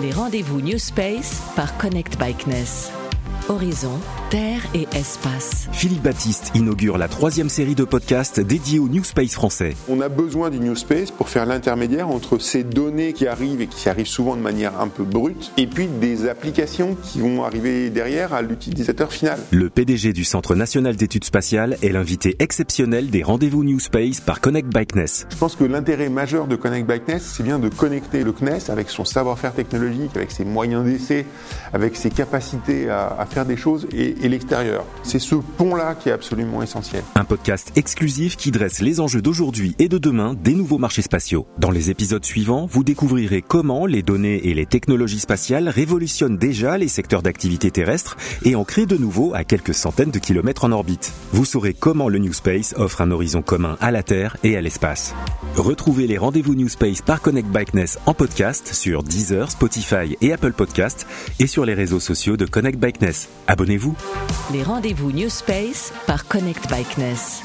Les rendez-vous New Space par Connect Bikeness. Horizon, Terre et Espace. Philippe Baptiste inaugure la troisième série de podcasts dédiée au New Space français. On a besoin du New Space pour faire l'intermédiaire entre ces données qui arrivent et qui arrivent souvent de manière un peu brute, et puis des applications qui vont arriver derrière à l'utilisateur final. Le PDG du Centre national d'études spatiales est l'invité exceptionnel des rendez-vous New Space par Connect Bikeness. Je pense que l'intérêt majeur de Connect Bikeness, c'est bien de connecter le CNES avec son savoir-faire technologique, avec ses moyens d'essai, avec ses capacités à, à faire des choses et, l'extérieur. C'est ce pont-là qui est absolument essentiel. Un podcast exclusif qui dresse les enjeux d'aujourd'hui et de demain des nouveaux marchés spatiaux. Dans les épisodes suivants, vous découvrirez comment les données et les technologies spatiales révolutionnent déjà les secteurs d'activité terrestre et en créent de nouveaux à quelques centaines de kilomètres en orbite. Vous saurez comment le New Space offre un horizon commun à la Terre et à l'espace. Retrouvez les rendez-vous New Space par Connect Bikeness en podcast sur Deezer, Spotify et Apple Podcast et sur les réseaux sociaux de Connect Bikeness. Abonnez-vous. Les rendez-vous New Space par Connect Bikeness.